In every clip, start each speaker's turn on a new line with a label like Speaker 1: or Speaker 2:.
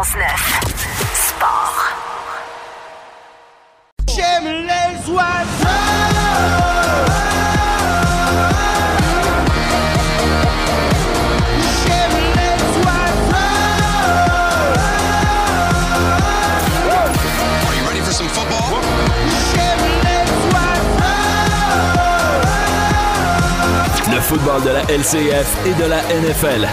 Speaker 1: 91.9. Sport.
Speaker 2: J'aime les oiseaux.
Speaker 3: Football?
Speaker 2: J'aime les oiseaux.
Speaker 4: Le football de la LCF et de la NFL.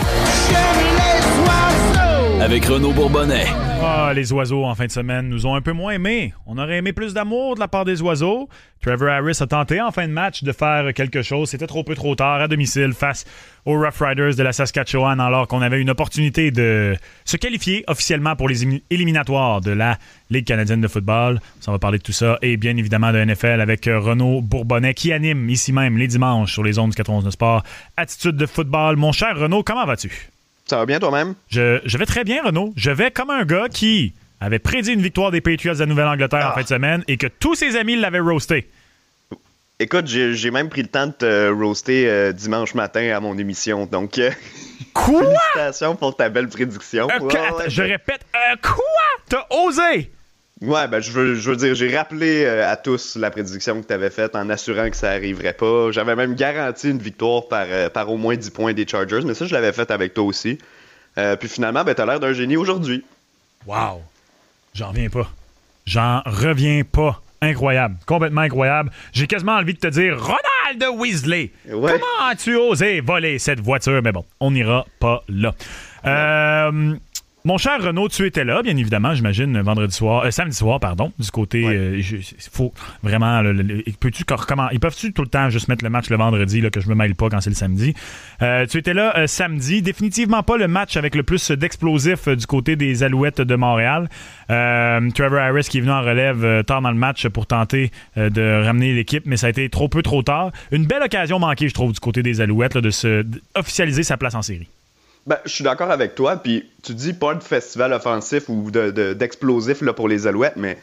Speaker 4: Avec Renaud Bourbonnais.
Speaker 5: Ah, les oiseaux en fin de semaine nous ont un peu moins aimés. On aurait aimé plus d'amour de la part des oiseaux. Trevor Harris a tenté en fin de match de faire quelque chose. C'était trop peu trop tard à domicile face aux Rough Riders de la Saskatchewan alors qu'on avait une opportunité de se qualifier officiellement pour les éliminatoires de la Ligue canadienne de football. Ça va parler de tout ça et bien évidemment de NFL avec Renaud Bourbonnais qui anime ici même les dimanches sur les ondes du 91 Sport. Attitude de football. Mon cher Renaud, comment vas-tu?
Speaker 6: Ça va bien toi-même?
Speaker 5: Je, je vais très bien, Renaud. Je vais comme un gars qui avait prédit une victoire des Patriots de la Nouvelle-Angleterre en
Speaker 6: Ah.
Speaker 5: fin de semaine et que tous ses amis l'avaient roasté.
Speaker 6: Écoute, j'ai même pris le temps de te roaster euh, dimanche matin à mon émission, donc euh,
Speaker 5: Quoi?
Speaker 6: félicitations pour ta belle prédiction.
Speaker 5: Euh,
Speaker 6: Ouais, ouais,
Speaker 5: je répète, quoi? T'as osé?
Speaker 6: Ouais, ben je veux, je veux dire, j'ai rappelé euh, à tous la prédiction que tu avais faite en assurant que ça arriverait pas. J'avais même garanti une victoire par, euh, par au moins 10 points des Chargers, mais ça, je l'avais fait avec toi aussi. Euh, puis finalement, ben, t'as l'air d'un génie aujourd'hui.
Speaker 5: Wow. J'en reviens pas. J'en reviens pas. Incroyable. Complètement incroyable. J'ai quasiment envie de te dire Ronald Weasley.
Speaker 6: Ouais.
Speaker 5: Comment as-tu osé voler cette voiture? Mais bon, on n'ira pas là. Euh, mon cher Renaud, tu étais là, bien évidemment, j'imagine, vendredi soir, euh, samedi soir, pardon, du côté.
Speaker 6: Ouais.
Speaker 5: euh, je- faut vraiment. le- le- le- peux-tu comment- Ils peuvent-tu tout le temps juste mettre le match le vendredi, là, que je me mêle pas quand c'est le samedi? Euh, tu étais là euh, samedi, définitivement pas le match avec le plus d'explosifs du côté des Alouettes de Montréal. Trevor Harris qui est venu en relève tard dans le match pour tenter de ramener l'équipe, mais ça a été trop peu trop tard. Une belle occasion manquée, je trouve, du côté des Alouettes là, de se officialiser sa place en série.
Speaker 6: Ben, je suis d'accord avec toi, puis tu dis pas de festival offensif ou de- de- d'explosif là, pour les Alouettes, mais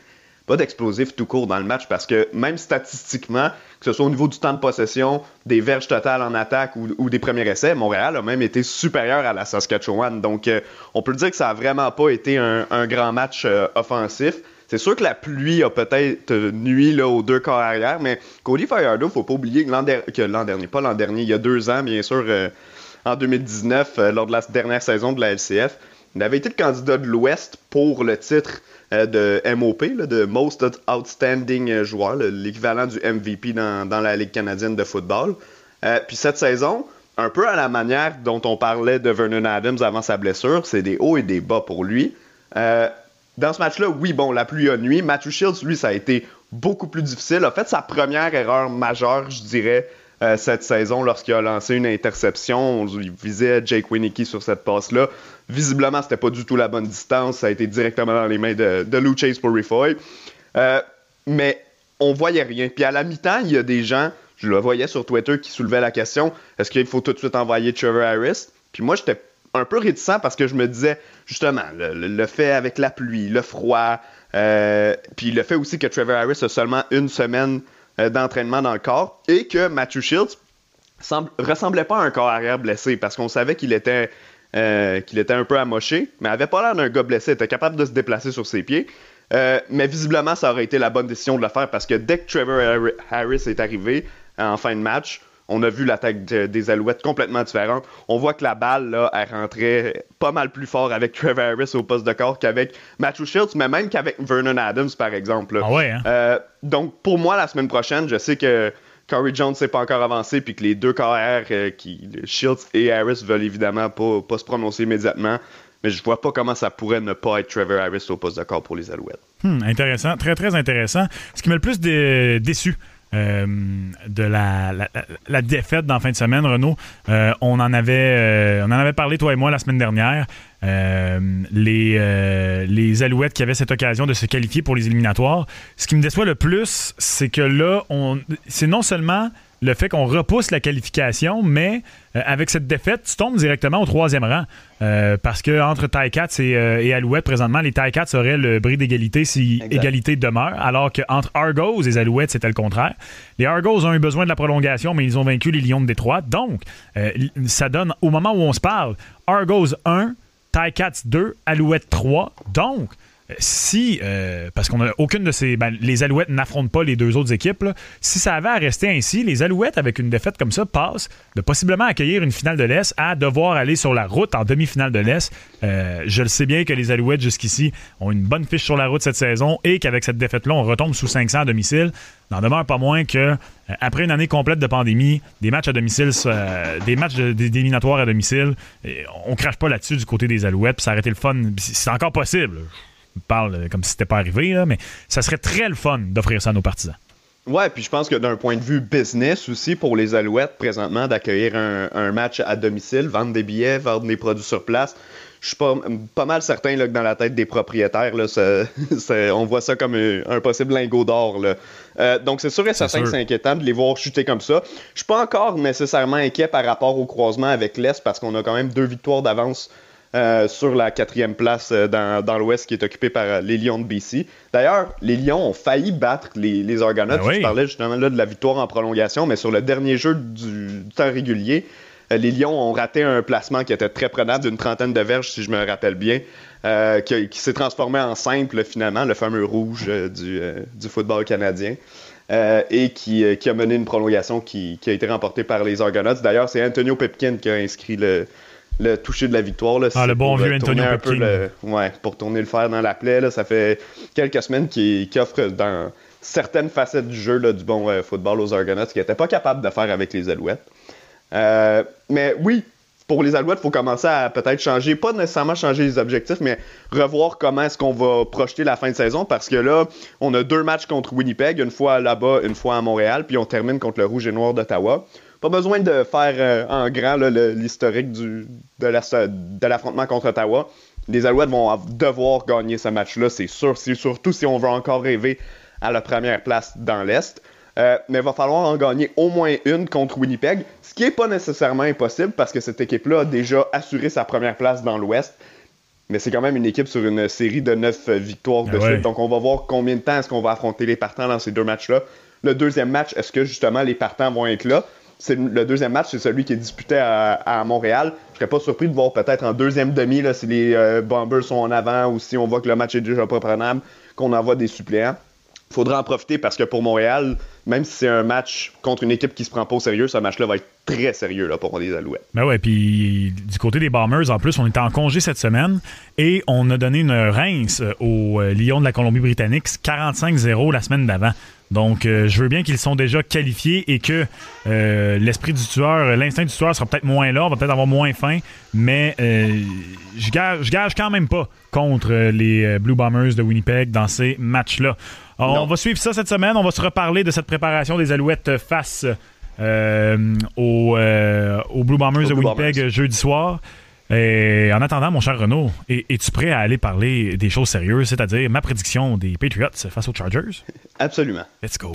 Speaker 6: pas d'explosif tout court dans le match parce que même statistiquement, que ce soit au niveau du temps de possession, des verges totales en attaque ou, des premiers essais, Montréal a même été supérieur à la Saskatchewan. Donc, euh, on peut dire que ça a vraiment pas été un, grand match euh, offensif. C'est sûr que la pluie a peut-être nuit aux deux corps arrière, mais Cody Fajardo, faut pas oublier que l'an der- que l'an dernier, pas l'an dernier, il y a deux ans, bien sûr, euh, en 2019, euh, lors de la dernière saison de la LCF. Il avait été le candidat de l'Ouest pour le titre euh, de MOP, de Most Outstanding euh, Joueur, le- l'équivalent du MVP dans, dans la Ligue canadienne de football. Puis cette saison, un peu à la manière dont on parlait de Vernon Adams avant sa blessure, c'est des hauts et des bas pour lui. Dans ce match-là, oui, bon, la pluie a nuit. Matthew Shields, lui, ça a été beaucoup plus difficile. A fait sa première erreur majeure, je dirais, euh, cette saison lorsqu'il a lancé une interception. On il visait Jake Winicky sur cette passe-là. Visiblement, c'était pas du tout la bonne distance. Ça a été directement dans les mains de, Lou Chase pour Rifoy. Euh, mais on voyait rien. Puis à la mi-temps, il y a des gens, je le voyais sur Twitter, qui soulevaient la question est-ce qu'il faut tout de suite envoyer Trevor Harris? Puis moi, j'étais un peu réticent parce que je me disais, justement, le, fait avec la pluie, le froid, euh, puis le fait aussi que Trevor Harris a seulement une semaine d'entraînement dans le corps et que Matthew Shields ressemblait pas à un corps arrière blessé parce qu'on savait qu'il était, euh, qu'il était un peu amoché, mais avait pas l'air d'un gars blessé, était capable de se déplacer sur ses pieds. Euh, mais visiblement, ça aurait été la bonne décision de le faire parce que dès que Trevor Har- Harris est arrivé euh, en fin de match, on a vu l'attaque de- des Alouettes complètement différente. On voit que la balle, là, elle rentrait pas mal plus fort avec Trevor Harris au poste de corps qu'avec Matthew Shields, mais même qu'avec Vernon Adams, par exemple.
Speaker 5: Ah ouais, hein?
Speaker 6: Euh, donc, pour moi, la semaine prochaine, je sais que Corey Jones s'est pas encore avancé, puis que les deux carrières, euh, qui, Shields et Harris, veulent évidemment pas, pas se prononcer immédiatement. Mais je vois pas comment ça pourrait ne pas être Trevor Harris au poste de corps pour les Alouettes.
Speaker 5: Hmm, intéressant, très très intéressant. Ce qui m'a le plus dé- déçu euh, de la, défaite dans fin de semaine, Renaud, euh, on en avait euh, on en avait parlé toi et moi la semaine dernière. Les, les Alouettes qui avaient cette occasion de se qualifier pour les éliminatoires. Ce qui me déçoit le plus, c'est que là, on, c'est non seulement le fait qu'on repousse la qualification, mais euh, avec cette défaite, tu tombes directement au troisième rang. Euh, parce que entre Ticats et, euh, et Alouettes, présentement, les Ticats auraient le bris d'égalité si
Speaker 6: Exact.
Speaker 5: égalité demeure, alors qu'entre Argos et les Alouettes, c'était le contraire. Les Argos ont eu besoin de la prolongation, mais ils ont vaincu les Lions de Détroit. Donc, ça donne, au moment où on se parle, Argos 1, Ticats 2, Alouettes 3. Donc, si, euh, parce qu'on a aucune de ces. ben, les Alouettes n'affrontent pas les deux autres équipes. Si ça avait à rester ainsi, les Alouettes, avec une défaite comme ça, passent de possiblement accueillir une finale de l'Est à devoir aller sur la route en demi-finale de l'Est. Euh, je le sais bien que les Alouettes, jusqu'ici, ont une bonne fiche sur la route cette saison et qu'avec cette défaite-là, on retombe sous 500 à domicile. N'en demeure pas moins que, euh, après une année complète de pandémie, des matchs à domicile, des matchs d'éliminatoires à domicile, on crache pas là-dessus du côté des Alouettes, puis ça aurait été le fun. C'est encore possible. Parle euh, comme si c'était pas arrivé, là, mais ça serait très le fun d'offrir ça à nos partisans.
Speaker 6: Ouais, puis je pense que d'un point de vue business aussi, pour les Alouettes, présentement, d'accueillir un, un match à domicile, vendre des billets, vendre des produits sur place, je suis pas, pas mal certain là, que dans la tête des propriétaires, là, ça- ça- on voit ça comme un, un possible lingot d'or. Euh, donc c'est sûr et certain que c'est inquiétant de les voir chuter comme ça. Je suis pas encore nécessairement inquiet par rapport au croisement avec l'Est parce qu'on a quand même deux victoires d'avance euh, sur la quatrième place euh, dans, dans l'Ouest qui est occupée par euh, les Lions de BC. D'ailleurs, les Lions ont failli battre les, les Argonauts.
Speaker 5: Ben oui.
Speaker 6: Je parlais justement là de la victoire en prolongation, mais sur le dernier jeu du, du temps régulier, les Lions ont raté un placement qui était très prenable d'une trentaine de verges, si je me rappelle bien, euh, qui, qui s'est transformé en simple finalement, le fameux rouge euh, du, euh, du football canadien. et qui, qui a mené une prolongation qui, qui a été remportée par les Argonauts. D'ailleurs, c'est Antonio Pepkin qui a inscrit le, le toucher de la victoire. Là,
Speaker 5: Ah, le bon
Speaker 6: pour,
Speaker 5: vieux Antonio
Speaker 6: un peu le- ouais, pour tourner le fer dans la plaie. Là, ça fait quelques semaines qu'il qu'il offre dans certaines facettes du jeu là, du bon euh, football aux Argonauts qu'il n'était pas capable de faire avec les Alouettes. Euh, mais oui, pour les Alouettes, il faut commencer à peut-être changer, pas nécessairement changer les objectifs, mais revoir comment est-ce qu'on va projeter la fin de saison parce que là, on a deux matchs contre Winnipeg, une fois là-bas, une fois à Montréal, puis on termine contre le Rouge et Noir d'Ottawa. Pas besoin de faire euh, en grand l'historique de la- de l'affrontement contre Ottawa. Les Alouettes vont devoir gagner ce match-là, c'est sûr. C'est surtout si on veut encore rêver à la première place dans l'Est. Euh, mais il va falloir en gagner au moins une contre Winnipeg, ce qui n'est pas nécessairement impossible parce que cette équipe-là a déjà assuré sa première place dans l'Ouest. Mais c'est quand même une équipe sur une série de neuf euh, victoires de
Speaker 5: Ah ouais.
Speaker 6: suite. Donc on va voir combien de temps est-ce qu'on va affronter les partants dans ces deux matchs-là. Le deuxième match, est-ce que justement les partants vont être là? C'est le deuxième match, c'est celui qui est disputé à, Montréal. Je serais pas surpris de voir peut-être en deuxième demi là, si les euh, Bombers sont en avant ou si on voit que le match est déjà pas prenable, qu'on envoie des suppléants faudra en profiter parce que pour Montréal, même si c'est un match contre une équipe qui se prend pas au sérieux, ce match-là va être très sérieux là, pour les Alouettes.
Speaker 5: Ben ouais, puis du côté des Bombers, en plus, on était en congé cette semaine et on a donné une rince euh, aux euh, Lions de la Colombie-Britannique 45-0 la semaine d'avant. Donc, euh, je veux bien qu'ils sont déjà qualifiés et que l'esprit du tueur, l'instinct du tueur sera peut-être moins là, on va peut-être avoir moins faim, mais je gage, je gage quand même pas contre les Blue Bombers de Winnipeg dans ces matchs-là. Alors,
Speaker 6: Non.
Speaker 5: on va suivre ça cette semaine. On va se reparler de cette préparation des Alouettes face euh, aux, euh, aux Blue Bombers
Speaker 6: Aux
Speaker 5: de
Speaker 6: Blue
Speaker 5: Winnipeg
Speaker 6: Bombers.
Speaker 5: jeudi soir. Et en attendant, mon cher Renaud, es- es-tu prêt à aller parler des choses sérieuses, c'est-à-dire ma prédiction des Patriots face aux Chargers?
Speaker 6: Absolument.
Speaker 5: Let's go.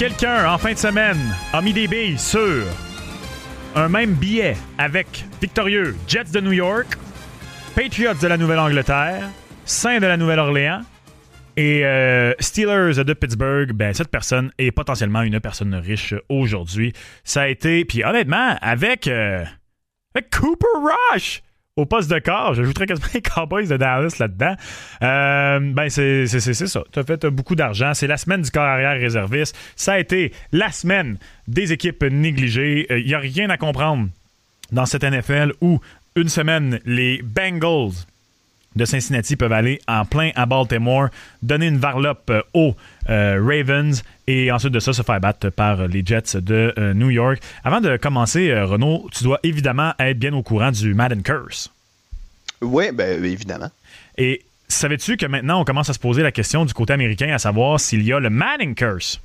Speaker 5: Quelqu'un, en fin de semaine, a mis des sur un même billet avec victorieux Jets de New York, Patriots de la Nouvelle-Angleterre, Saints de la Nouvelle-Orléans et euh, Steelers de Pittsburgh, ben cette personne est potentiellement une personne riche aujourd'hui. Ça a été, puis honnêtement, avec, euh, avec Cooper Rush au poste de corps, j'ajouterais quasiment les Cowboys de Dallas là-dedans. Euh, ben c'est ça. Tu as fait euh, beaucoup d'argent. C'est la semaine du corps arrière réserviste. Ça a été la semaine des équipes négligées. Il n'y a rien à comprendre dans cette NFL où une semaine, les Bengals de Cincinnati peuvent aller en plein à Baltimore, donner une varlope euh, aux euh, Ravens et ensuite de ça se faire battre par les Jets de euh, New York. Avant de commencer, euh, Renaud, tu dois évidemment être bien au courant du Madden Curse.
Speaker 6: Oui, ben évidemment.
Speaker 5: Et savais-tu que maintenant on commence à se poser la question du côté américain à savoir s'il y a le Madden Curse?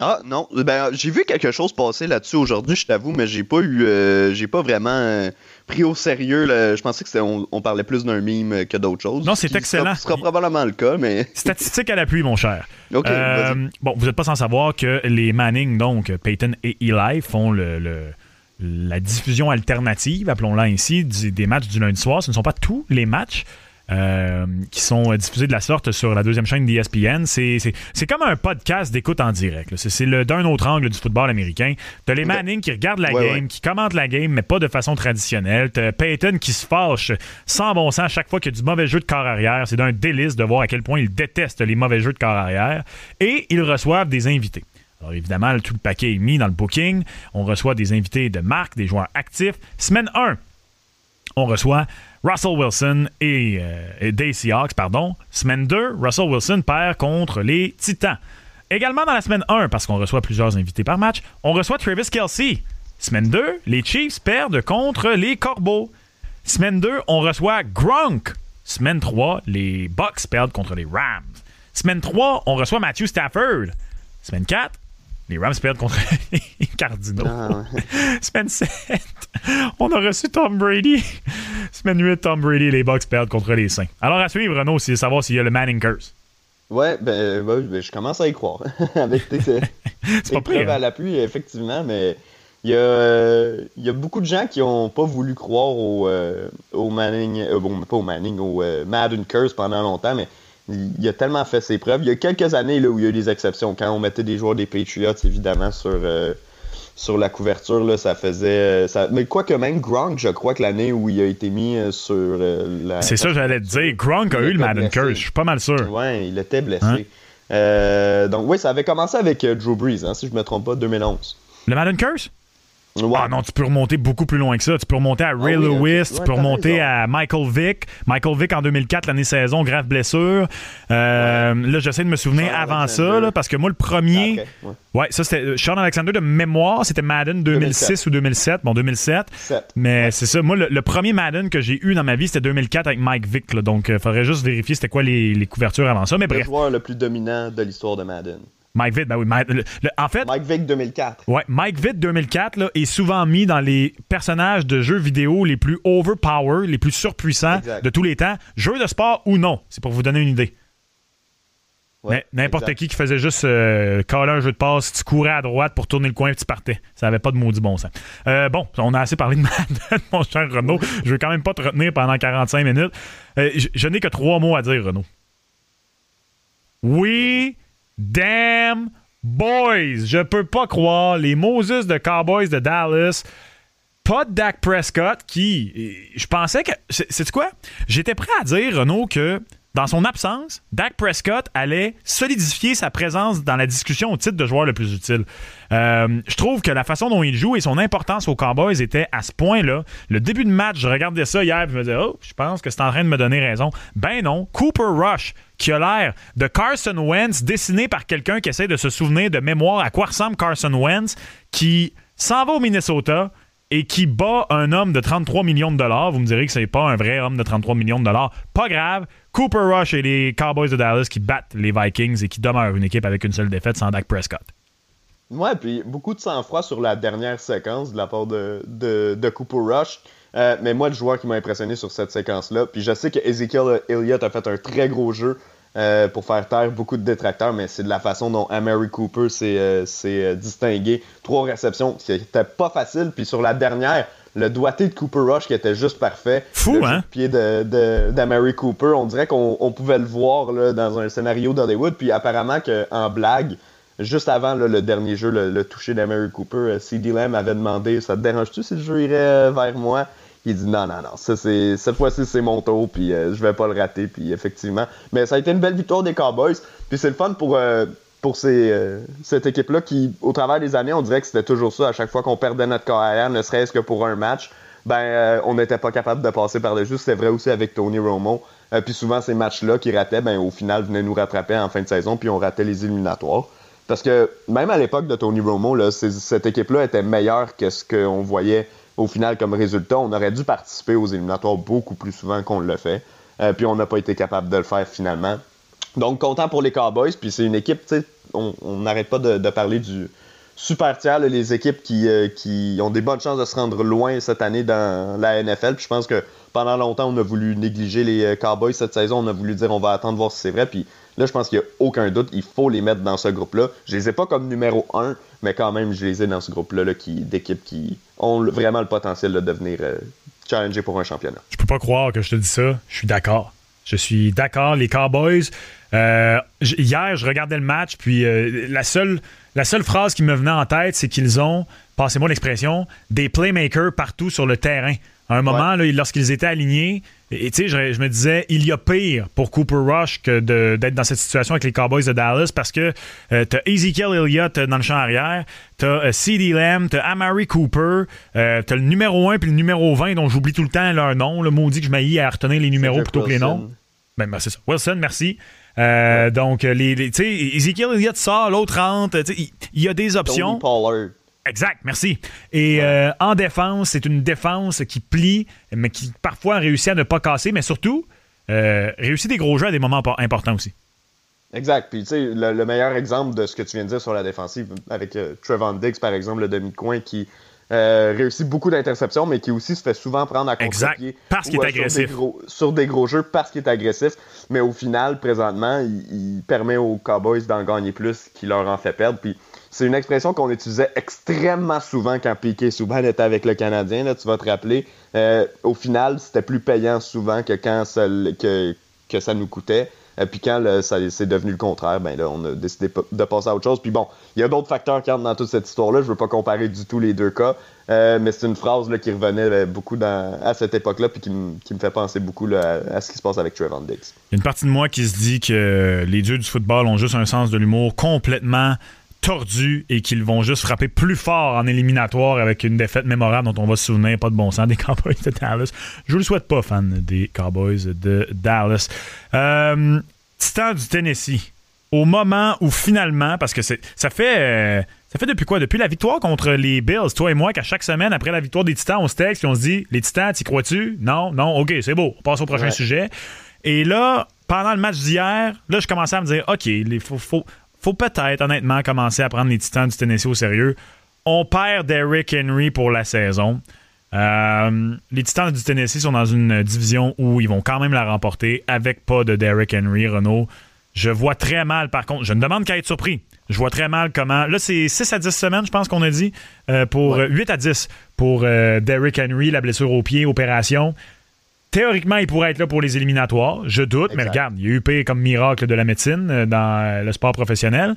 Speaker 6: Ah non, ben j'ai vu quelque chose passer là-dessus aujourd'hui, je t'avoue, mais j'ai pas eu, euh, j'ai pas vraiment euh, pris au sérieux. là. Je pensais que on, on parlait plus d'un meme que d'autre chose.
Speaker 5: Non, c'est
Speaker 6: Ce
Speaker 5: excellent.
Speaker 6: Sera, sera probablement le cas, mais
Speaker 5: Statistique à l'appui, mon cher. Euh, bon, vous n'êtes pas sans savoir que les Manning, donc Peyton et Eli, font le, le- la diffusion alternative, appelons-la ainsi, du- des matchs du lundi soir. Ce ne sont pas tous les matchs. Euh, qui sont euh, diffusés de la sorte sur la deuxième chaîne d'ESPN. C'est, c'est, c'est comme un podcast d'écoute en direct. là. C'est, c'est le, d'un autre angle du football américain. T'as les Manning qui regardent la
Speaker 6: Ouais,
Speaker 5: game,
Speaker 6: ouais.
Speaker 5: qui commentent la game, mais pas de façon traditionnelle. T'as Peyton qui se fâche sans bon sens à chaque fois qu'il y a du mauvais jeu de corps arrière. C'est d'un délice de voir à quel point il déteste les mauvais jeux de corps arrière. Et ils reçoivent des invités. Alors évidemment, tout le paquet est mis dans le booking. On reçoit des invités de marque, des joueurs actifs. Semaine 1, on reçoit Russell Wilson et, euh, et des pardon. Semaine 2, Russell Wilson perd contre les Titans. Également dans la semaine 1, parce qu'on reçoit plusieurs invités par match, on reçoit Travis Kelsey. Semaine 2, les Chiefs perdent contre les Corbeaux. Semaine 2, on reçoit Gronk. Semaine 3, les Bucks perdent contre les Rams. Semaine 3, on reçoit Matthew Stafford. Semaine 4, les Rams perdent contre les Cardinals.
Speaker 6: Ah,
Speaker 5: Semaine 7, on a reçu Tom Brady. Semaine 8, Tom Brady et les Bucks perdent contre les Saints. Alors à suivre, Renaud, c'est savoir s'il y a le Manning Curse.
Speaker 6: ouais, ben, ben, je commence à y croire. Avec tes, tes
Speaker 5: C'est pas
Speaker 6: preuves
Speaker 5: pire.
Speaker 6: à
Speaker 5: hein?
Speaker 6: l'appui, effectivement, mais il y, a, euh, il y a beaucoup de gens qui ont pas voulu croire au, euh, au Manning, euh, bon, pas au Manning, au euh, Madden Curse pendant longtemps, mais il, a tellement fait ses preuves. Il y a quelques années là, où il y a eu des exceptions. Quand on mettait des joueurs des Patriots, évidemment, sur, euh, sur la couverture, là, ça faisait. euh, Ça... Mais quoique même Gronk, je crois que l'année où il a été mis euh, sur euh, la.
Speaker 5: C'est ça, j'allais te dire. Gronk a eu le Madden. Curse. Je suis pas mal sûr.
Speaker 6: Ouais, il était blessé.
Speaker 5: Hein?
Speaker 6: Euh, donc oui, ça avait commencé avec Drew Brees, hein, si je me trompe pas, 2011.
Speaker 5: Le Madden Curse?
Speaker 6: Ouais.
Speaker 5: Ah non, tu peux remonter beaucoup plus loin que ça. Tu peux remonter à Ray
Speaker 6: Ah oui,
Speaker 5: Lewis, tu peux remonter
Speaker 6: raison.
Speaker 5: à Michael Vick. Michael Vick en 2004, l'année saison, grave blessure. Euh, Là, j'essaie de me souvenir
Speaker 6: Sean
Speaker 5: avant ça, là, parce que moi, le premier.
Speaker 6: Après, ouais.
Speaker 5: Ouais, ça c'était euh, Sean Alexander de mémoire, c'était Madden 2006
Speaker 6: 2007.
Speaker 5: ou 2007. Bon, 2007.
Speaker 6: Sept.
Speaker 5: Mais c'est ça. Moi, le, le premier Madden que j'ai eu dans ma vie, c'était 2004 avec Mike Vick. là. donc, il faudrait juste vérifier c'était quoi les, les couvertures avant ça. Mais
Speaker 6: Le
Speaker 5: bref,
Speaker 6: joueur le plus dominant de l'histoire de Madden.
Speaker 5: Mike Vick, ben oui. Mike- le- le- en fait,
Speaker 6: Mike Vick 2004.
Speaker 5: Ouais, Mike Vitt 2004 là, est souvent mis dans les personnages de jeux vidéo les plus overpower, les plus surpuissants
Speaker 6: Exact.
Speaker 5: de tous les temps, jeux de sport ou non. C'est pour vous donner une idée.
Speaker 6: Ouais,
Speaker 5: N'importe qui qui faisait juste euh, caler un jeu de passe, tu courais à droite pour tourner le coin et tu partais. Ça avait pas de maudit bon sens. Euh, bon, on a assez parlé de mon cher Renaud. Je vais quand même pas te retenir pendant 45 minutes. Euh, je je n'ai que trois mots à dire, Renaud. We damn boys. Je peux pas croire les Moses de Cowboys de Dallas. Pas de Dak Prescott qui. Je pensais que. C'est quoi? J'étais prêt à dire, Renaud, que dans son absence, Dak Prescott allait solidifier sa présence dans la discussion au titre de joueur le plus utile. Euh, je trouve que la façon dont il joue et son importance aux Cowboys était à ce point-là. Le début de match, je regardais ça hier et je me disais, oh, je pense que c'est en train de me donner raison. Ben non, Cooper Rush, qui a l'air de Carson Wentz, dessiné par quelqu'un qui essaie de se souvenir de mémoire à quoi ressemble Carson Wentz, qui s'en va au Minnesota et qui bat un homme de 33 millions de dollars. Vous me direz que c'est pas un vrai homme de 33 millions de dollars. Pas grave. Cooper Rush et les Cowboys de Dallas qui battent les Vikings et qui demeurent une équipe avec une seule défaite sans Dak Prescott.
Speaker 6: Ouais, puis beaucoup de sang-froid sur la dernière séquence de la part de, Cooper Rush. Euh, mais moi, le joueur qui m'a impressionné sur cette séquence-là, puis je sais que Ezekiel Elliott a fait un très gros jeu euh, pour faire taire beaucoup de détracteurs, mais c'est de la façon dont Amari Cooper s'est euh, euh, distingué. Trois réceptions, c'était pas facile, puis sur la dernière, le doigté de Cooper Rush qui était juste parfait.
Speaker 5: Fou,
Speaker 6: le
Speaker 5: hein?
Speaker 6: de pied de, de, d'Amari Cooper, on dirait qu'on on pouvait le voir là, dans un scénario d'Hollywood, puis apparemment qu'en blague, Juste avant là, le dernier jeu, le, le toucher d'Amari Cooper, CD Lamb avait demandé Ça te dérange-tu si le jeu irait vers moi Il dit Non, non, non, ça, cette fois-ci c'est mon tour, puis euh, je vais pas le rater, puis effectivement. Mais ça a été une belle victoire des Cowboys, puis c'est le fun pour, euh, pour ces, euh, cette équipe-là qui, au travers des années, on dirait que c'était toujours ça. À chaque fois qu'on perdait notre carrière, ne serait-ce que pour un match, ben, euh, on n'était pas capable de passer par-dessus. C'était vrai aussi avec Tony Romo. Puis souvent, ces matchs-là qui rataient, ben, au final, venaient nous rattraper en fin de saison, puis on ratait les éliminatoires. Parce que même à l'époque de Tony Romo, là, cette équipe-là était meilleure que ce qu'on voyait au final comme résultat. On aurait dû participer aux éliminatoires beaucoup plus souvent qu'on le fait. Euh, puis on n'a pas été capable de le faire finalement. Donc content pour les Cowboys, puis c'est une équipe, tu sais, on n'arrête pas de, parler du super tiers, les équipes qui, euh, qui ont des bonnes chances de se rendre loin cette année dans la NFL. Puis je pense que pendant longtemps, on a voulu négliger les euh, Cowboys cette saison. On a voulu dire on va attendre voir si c'est vrai. Puis là, je pense qu'il n'y a aucun doute. Il faut les mettre dans ce groupe-là. Je les ai pas comme numéro un, mais quand même, je les ai dans ce groupe-là là, qui, d'équipes qui ont vraiment le potentiel de devenir euh, challengés pour un championnat.
Speaker 5: Je peux pas croire que je te dis ça. Je suis d'accord. Je suis d'accord. Les Cowboys, euh, hier, je regardais le match, puis euh, la, seule, la seule phrase qui me venait en tête, c'est qu'ils ont, passez-moi l'expression, des playmakers partout sur le terrain. À un moment, ouais. lorsqu'ils étaient alignés, et tu sais, je, je, me disais, il y a pire pour Cooper Rush que d'être dans cette situation avec les Cowboys de Dallas parce que euh, t'as Ezekiel Elliott dans le champ arrière, t'as euh, CeeDee Lamb, t'as Amari Cooper, euh, t'as le numéro 1 puis le numéro 20 dont j'oublie tout le temps leur nom. Le maudit que je m'aillis à retenir les numéros plutôt que les noms. Ben, ben c'est ça. Wilson, merci. Euh, ouais. Donc, les, les tu sais, Ezekiel Elliott sort, l'autre rentre. Il y, y, a des options.
Speaker 6: Tony Pollard.
Speaker 5: Exact, merci. Et ouais. euh, en défense, c'est une défense qui plie, mais qui parfois réussit à ne pas casser, mais surtout euh, réussit des gros jeux à des moments importants aussi.
Speaker 6: Exact. Puis, tu sais, le, le, meilleur exemple de ce que tu viens de dire sur la défensive, avec euh, Trevon Diggs, par exemple, le demi-coin qui euh, réussit beaucoup d'interceptions, mais qui aussi se fait souvent prendre à contre-pied.
Speaker 5: Parce qu'il est agressif.
Speaker 6: Sur des, gros, sur des, gros, jeux, parce qu'il est agressif. Mais au final, présentement, il, il permet aux Cowboys d'en gagner plus qu'il leur en fait perdre. Puis, c'est une expression qu'on utilisait extrêmement souvent quand Piquet Souban était avec le Canadien, là, tu vas te rappeler. Euh, au final, c'était plus payant souvent que quand ça, que, ça nous coûtait. Et puis quand c'est devenu le contraire, ben là, on a décidé de passer à autre chose. Puis bon, il y a d'autres facteurs qui entrent dans toute cette histoire-là. Je veux pas comparer du tout les deux cas, euh, mais c'est une phrase là, qui revenait beaucoup dans, à cette époque-là, puis qui, me fait penser beaucoup à, ce qui se passe avec Trevon Diggs.
Speaker 5: Il y a une partie de moi qui se dit que les dieux du football ont juste un sens de l'humour complètement tordus et qu'ils vont juste frapper plus fort en éliminatoire avec une défaite mémorable dont on va se souvenir, pas de bon sens, des Cowboys de Dallas. Je ne le souhaite pas, fan des Cowboys de Dallas. Euh, Titan du Tennessee, au moment où finalement, parce que c'est, ça fait... Euh, ça fait depuis quoi? Depuis la victoire contre les Bills, toi et moi, qu'à chaque semaine, après la victoire des Titans, on se texte et on se dit Les Titans, t'y crois-tu? Non, non, ok, c'est beau. On passe au prochain ouais. sujet. Et là, pendant le match d'hier, là, je commençais à me dire OK, il faut, faut, faut peut-être honnêtement commencer à prendre les Titans du Tennessee au sérieux. On perd Derrick Henry pour la saison. Euh, les Titans du Tennessee sont dans une division où ils vont quand même la remporter avec pas de Derrick Henry, Renault. Je vois très mal, par contre, je ne demande qu'à être surpris. Je vois très mal comment. Là, c'est 6 à 10 semaines, je pense qu'on a dit, euh, pour ouais. 8 à 10 pour euh, Derrick Henry, la blessure au pied, opération. Théoriquement, il pourrait être là pour les éliminatoires. Je doute, exact. mais regarde, il y a eu pire comme miracle de la médecine euh, dans le sport professionnel.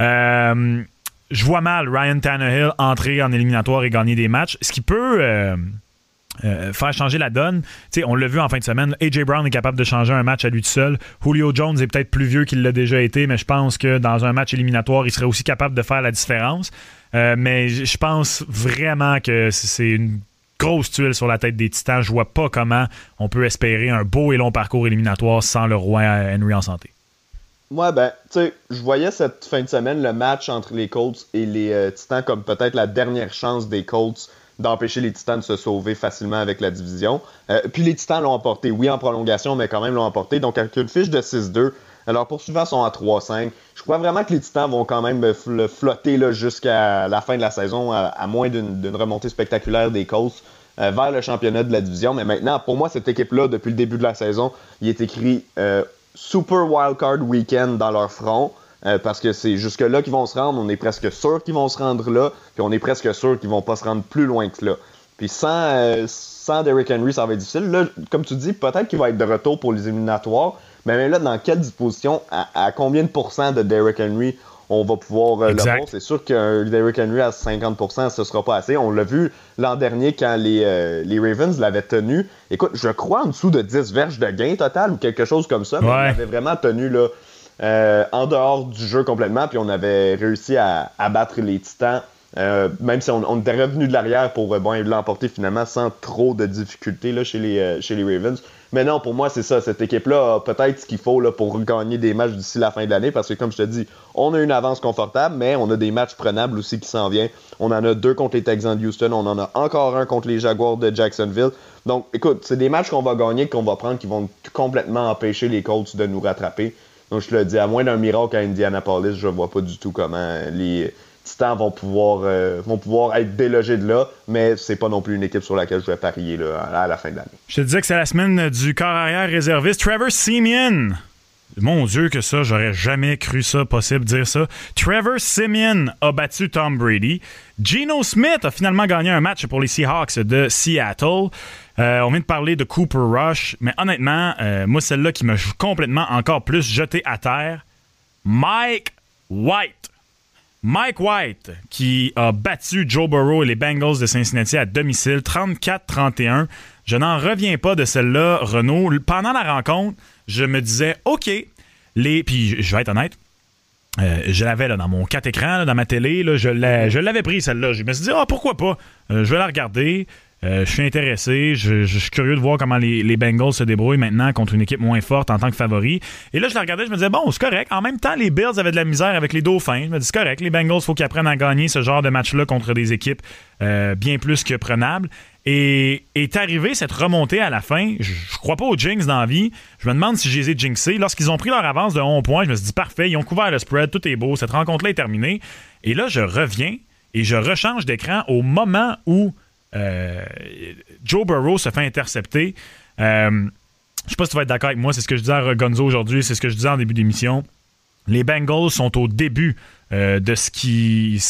Speaker 5: Euh, je vois mal Ryan Tannehill entrer en éliminatoire et gagner des matchs, ce qui peut euh, euh, faire changer la donne. T'sais, on l'a vu en fin de semaine, AJ Brown est capable de changer un match à lui tout seul. Julio Jones est peut-être plus vieux qu'il l'a déjà été, mais je pense que dans un match éliminatoire, il serait aussi capable de faire la différence. Euh, mais je pense vraiment que c'est une grosse tuile sur la tête des Titans. Je vois pas comment on peut espérer un beau et long parcours éliminatoire sans le roi Henry en santé.
Speaker 6: Moi, ben, tu sais, je voyais cette fin de semaine le match entre les Colts et les euh, Titans comme peut-être la dernière chance des Colts d'empêcher les Titans de se sauver facilement avec la division. Euh, puis les Titans l'ont emporté, oui, en prolongation, mais quand même l'ont emporté. Donc, avec une fiche de 6-2, alors poursuivants sont à 3-5. Je crois vraiment que les Titans vont quand même le flotter jusqu'à la fin de la saison, à, moins d'une remontée spectaculaire des Colts euh, vers le championnat de la division. Mais maintenant, pour moi, cette équipe-là, depuis le début de la saison, il est écrit euh, Super Wildcard Weekend dans leur front. Euh, parce que c'est jusque-là qu'ils vont se rendre. On est presque sûr qu'ils vont se rendre là. Puis on est presque sûr qu'ils vont pas se rendre plus loin que là. Puis sans, euh, sans Derrick Henry, ça va être difficile. Là, comme tu dis, peut-être qu'il va être de retour pour les éliminatoires. Mais même là, dans quelle disposition, à, à combien de pourcents de Derrick Henry on va pouvoir euh, le voir? C'est sûr que Derrick Henry à 50%, ce sera pas assez. On l'a vu l'an dernier quand les, euh, les Ravens l'avaient tenu. Écoute, je crois en dessous de 10 verges de gain total ou quelque chose comme ça. Mais ouais. on avait vraiment tenu là, euh, en dehors du jeu complètement. Puis on avait réussi à, à battre les Titans. Euh, même si on, on, était revenu de l'arrière pour bon, l'emporter finalement sans trop de difficultés là, chez, les, chez les Ravens. Mais non, pour moi, c'est ça. Cette équipe-là a peut-être ce qu'il faut là, pour gagner des matchs d'ici la fin de l'année. Parce que, comme je te dis, on a une avance confortable, mais on a des matchs prenables aussi qui s'en viennent. On en a deux contre les Texans de Houston. On en a encore un contre les Jaguars de Jacksonville. Donc, écoute, c'est des matchs qu'on va gagner, qu'on va prendre, qui vont complètement empêcher les Colts de nous rattraper. Donc, je te le dis, à moins d'un miracle à Indianapolis, je vois pas du tout comment les Vont pouvoir, euh, vont pouvoir être délogés de là, mais c'est pas non plus une équipe sur laquelle je vais parier là, à la fin de l'année.
Speaker 5: Je te disais que c'est la semaine du corps arrière réserviste. Trevor Simeon. Mon Dieu, que ça, j'aurais jamais cru ça possible dire ça. Trevor Simeon a battu Tom Brady. Geno Smith a finalement gagné un match pour les Seahawks de Seattle. Euh, on vient de parler de Cooper Rush, mais honnêtement, euh, moi, celle-là qui m'a complètement encore plus jeté à terre, Mike White. Mike White, qui a battu Joe Burrow et les Bengals de Cincinnati à domicile, 34-31. Je n'en reviens pas de celle-là, Renault. Pendant la rencontre, je me disais, OK, les. Puis je vais être honnête. euh, je l'avais dans mon 4 écrans, dans ma télé, là, je l'avais pris celle-là. Je me suis dit, ah, pourquoi pas? Euh, je vais la regarder. Euh, je suis intéressé. Je, suis curieux de voir comment les, Bengals se débrouillent maintenant contre une équipe moins forte en tant que favori. Et là, je la regardais, je me disais, bon, c'est correct. En même temps, les Bills avaient de la misère avec les Dauphins. Je me dis, c'est correct. Les Bengals, faut qu'ils apprennent à gagner ce genre de match-là contre des équipes euh, bien plus que prenables. Et est arrivée cette remontée à la fin. Je, je crois pas aux Jinx dans la vie. Je me demande si je les ai jinxés. Lorsqu'ils ont pris leur avance de 11 points, je me suis dit, parfait, ils ont couvert le spread, tout est beau. Cette rencontre-là est terminée. Et là, je reviens et je rechange d'écran au moment où euh, Joe Burrow se fait intercepter. Euh, je sais pas si tu vas être d'accord avec moi, c'est ce que je disais à Gonzo aujourd'hui, c'est ce que je disais en début d'émission. Les Bengals sont au début euh, de ce qui,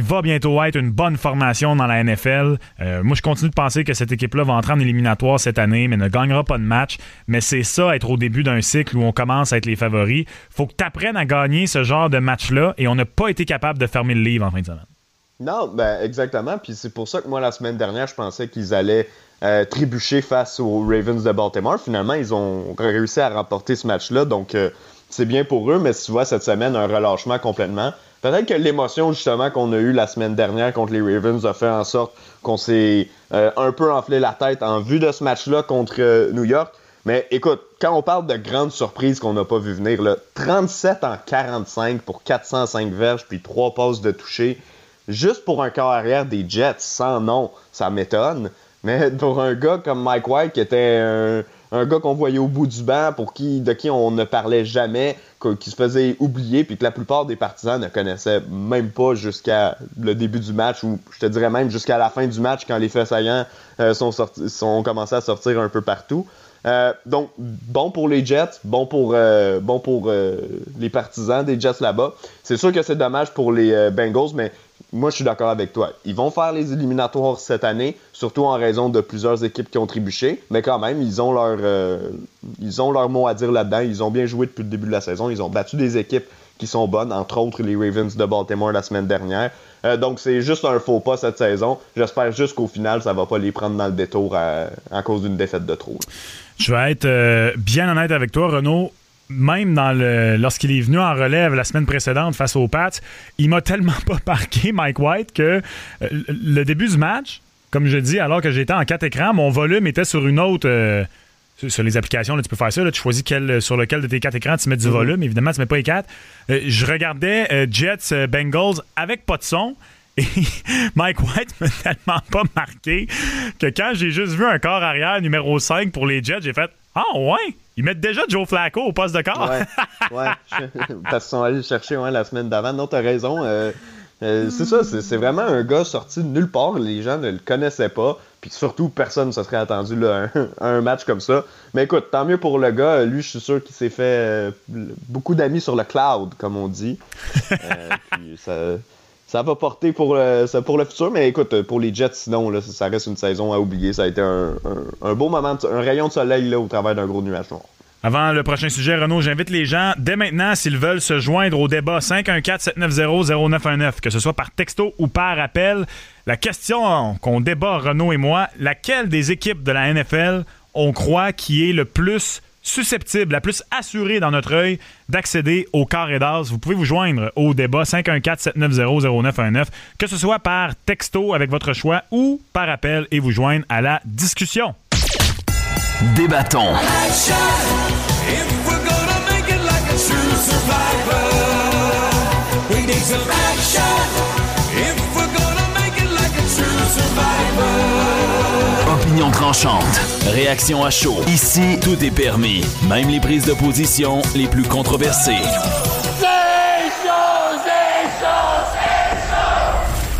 Speaker 5: va bientôt être une bonne formation dans la NFL. Euh, moi, je continue de penser que cette équipe-là va entrer en éliminatoire cette année, mais ne gagnera pas de match. Mais c'est ça, être au début d'un cycle où on commence à être les favoris. faut que tu apprennes à gagner ce genre de match-là et on n'a pas été capable de fermer le livre en fin de semaine.
Speaker 6: Non, ben exactement. Puis c'est pour ça que moi, la semaine dernière, je pensais qu'ils allaient euh, trébucher face aux Ravens de Baltimore. Finalement, ils ont réussi à remporter ce match-là. Donc, euh, c'est bien pour eux. Mais si tu vois cette semaine, un relâchement complètement. Peut-être que l'émotion, justement, qu'on a eue la semaine dernière contre les Ravens a fait en sorte qu'on s'est euh, un peu enflé la tête en vue de ce match-là contre euh, New York. Mais écoute, quand on parle de grandes surprises qu'on n'a pas vu venir, là, 37 en 45 pour 405 verges puis 3 passes de toucher, juste pour un corps arrière des Jets sans nom, ça m'étonne. Mais pour un gars comme Mike White, qui était un, gars qu'on voyait au bout du banc, pour qui, de qui on ne parlait jamais, qui se faisait oublier, puis que la plupart des partisans ne connaissaient même pas jusqu'à le début du match, ou je te dirais même jusqu'à la fin du match, quand les faits saillants euh, sont, commencés à sortir un peu partout. Euh, donc, bon pour les Jets, bon pour, euh, bon pour euh, les partisans des Jets là-bas. C'est sûr que c'est dommage pour les Bengals, mais moi, je suis d'accord avec toi. Ils vont faire les éliminatoires cette année, surtout en raison de plusieurs équipes qui ont trébuché, mais quand même, ils ont leur, euh, ils ont leur mot à dire là-dedans. Ils ont bien joué depuis le début de la saison. Ils ont battu des équipes qui sont bonnes, entre autres les Ravens de Baltimore la semaine dernière. Euh, donc, c'est juste un faux pas cette saison. J'espère juste qu'au final, ça va pas les prendre dans le détour à, à cause d'une défaite de trop.
Speaker 5: Je vais être euh, bien honnête avec toi, Renaud. Même dans le lorsqu'il est venu en relève la semaine précédente face aux Pats, il m'a tellement pas marqué, Mike White, que euh, le début du match, comme je dis, alors que j'étais en quatre écrans, mon volume était sur une autre. euh, sur- les applications, là, tu peux faire ça. là, tu choisis quel, sur lequel de tes quatre écrans tu mets du volume. Évidemment, tu mets pas les quatre. Euh, je regardais euh, Jets euh, Bengals avec pas de son. Et Mike White m'a tellement pas marqué que quand j'ai juste vu un corps arrière numéro 5 pour les Jets, j'ai fait Ah ouais, ils mettent déjà Joe Flacco au poste de corps.
Speaker 6: Ouais, ouais. Parce qu'ils sont allés le chercher ouais, la semaine d'avant. Non, t'as raison. euh, euh, c'est ça, c'est vraiment un gars sorti de nulle part. Les gens ne le connaissaient pas. Puis surtout, personne ne se serait attendu là, à, un, match comme ça. Mais écoute, tant mieux pour le gars. Lui, je suis sûr qu'il s'est fait euh, beaucoup d'amis sur le cloud, comme on dit. Puis ça, ça va porter pour pour le futur. Mais écoute, pour les Jets, sinon, ça reste une saison à oublier. Ça a été un, un- beau moment, un rayon de soleil là, au travers d'un gros nuage noir.
Speaker 5: Avant le prochain sujet, Renaud, j'invite les gens dès maintenant, s'ils veulent se joindre au débat 514-790-0919, que ce soit par texto ou par appel. La question qu'on débat, Renaud et moi, laquelle des équipes de la NFL on croit qui est le plus susceptible, la plus assurée dans notre œil d'accéder au carré d'as. Vous pouvez vous joindre au débat 514-790-0919, que ce soit par texto avec votre choix ou par appel et vous joindre à la discussion.
Speaker 4: Débattons.
Speaker 2: If we're gonna make it like a true survivor,
Speaker 4: Opinion tranchante. Réaction à chaud. Ici, tout est permis. Même les prises de position les plus controversées.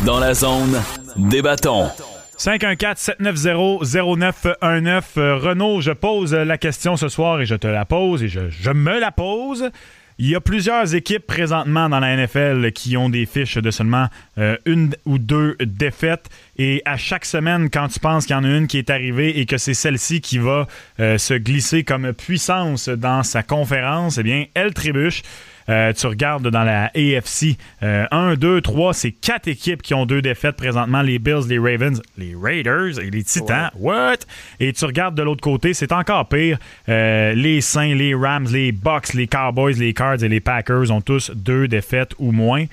Speaker 4: Dans la zone, débattons.
Speaker 5: 514-790-0919. Euh, Renaud, je pose la question ce soir et je te la pose et je, je me la pose. Il y a plusieurs équipes présentement dans la NFL qui ont des fiches de seulement euh, une ou deux défaites. Et à chaque semaine, quand tu penses qu'il y en a une qui est arrivée et que c'est celle-ci qui va euh, se glisser comme puissance dans sa conférence, eh bien, elle trébuche. Euh, tu regardes dans la AFC, 1, 2, 3, c'est quatre équipes qui ont deux défaites présentement, les Bills, les Ravens, les Raiders et les Titans. What? Et tu regardes de l'autre côté, c'est encore pire. Euh, les Saints, les Rams, les Bucks, les Cowboys, les Cards et les Packers ont tous deux défaites ou moins.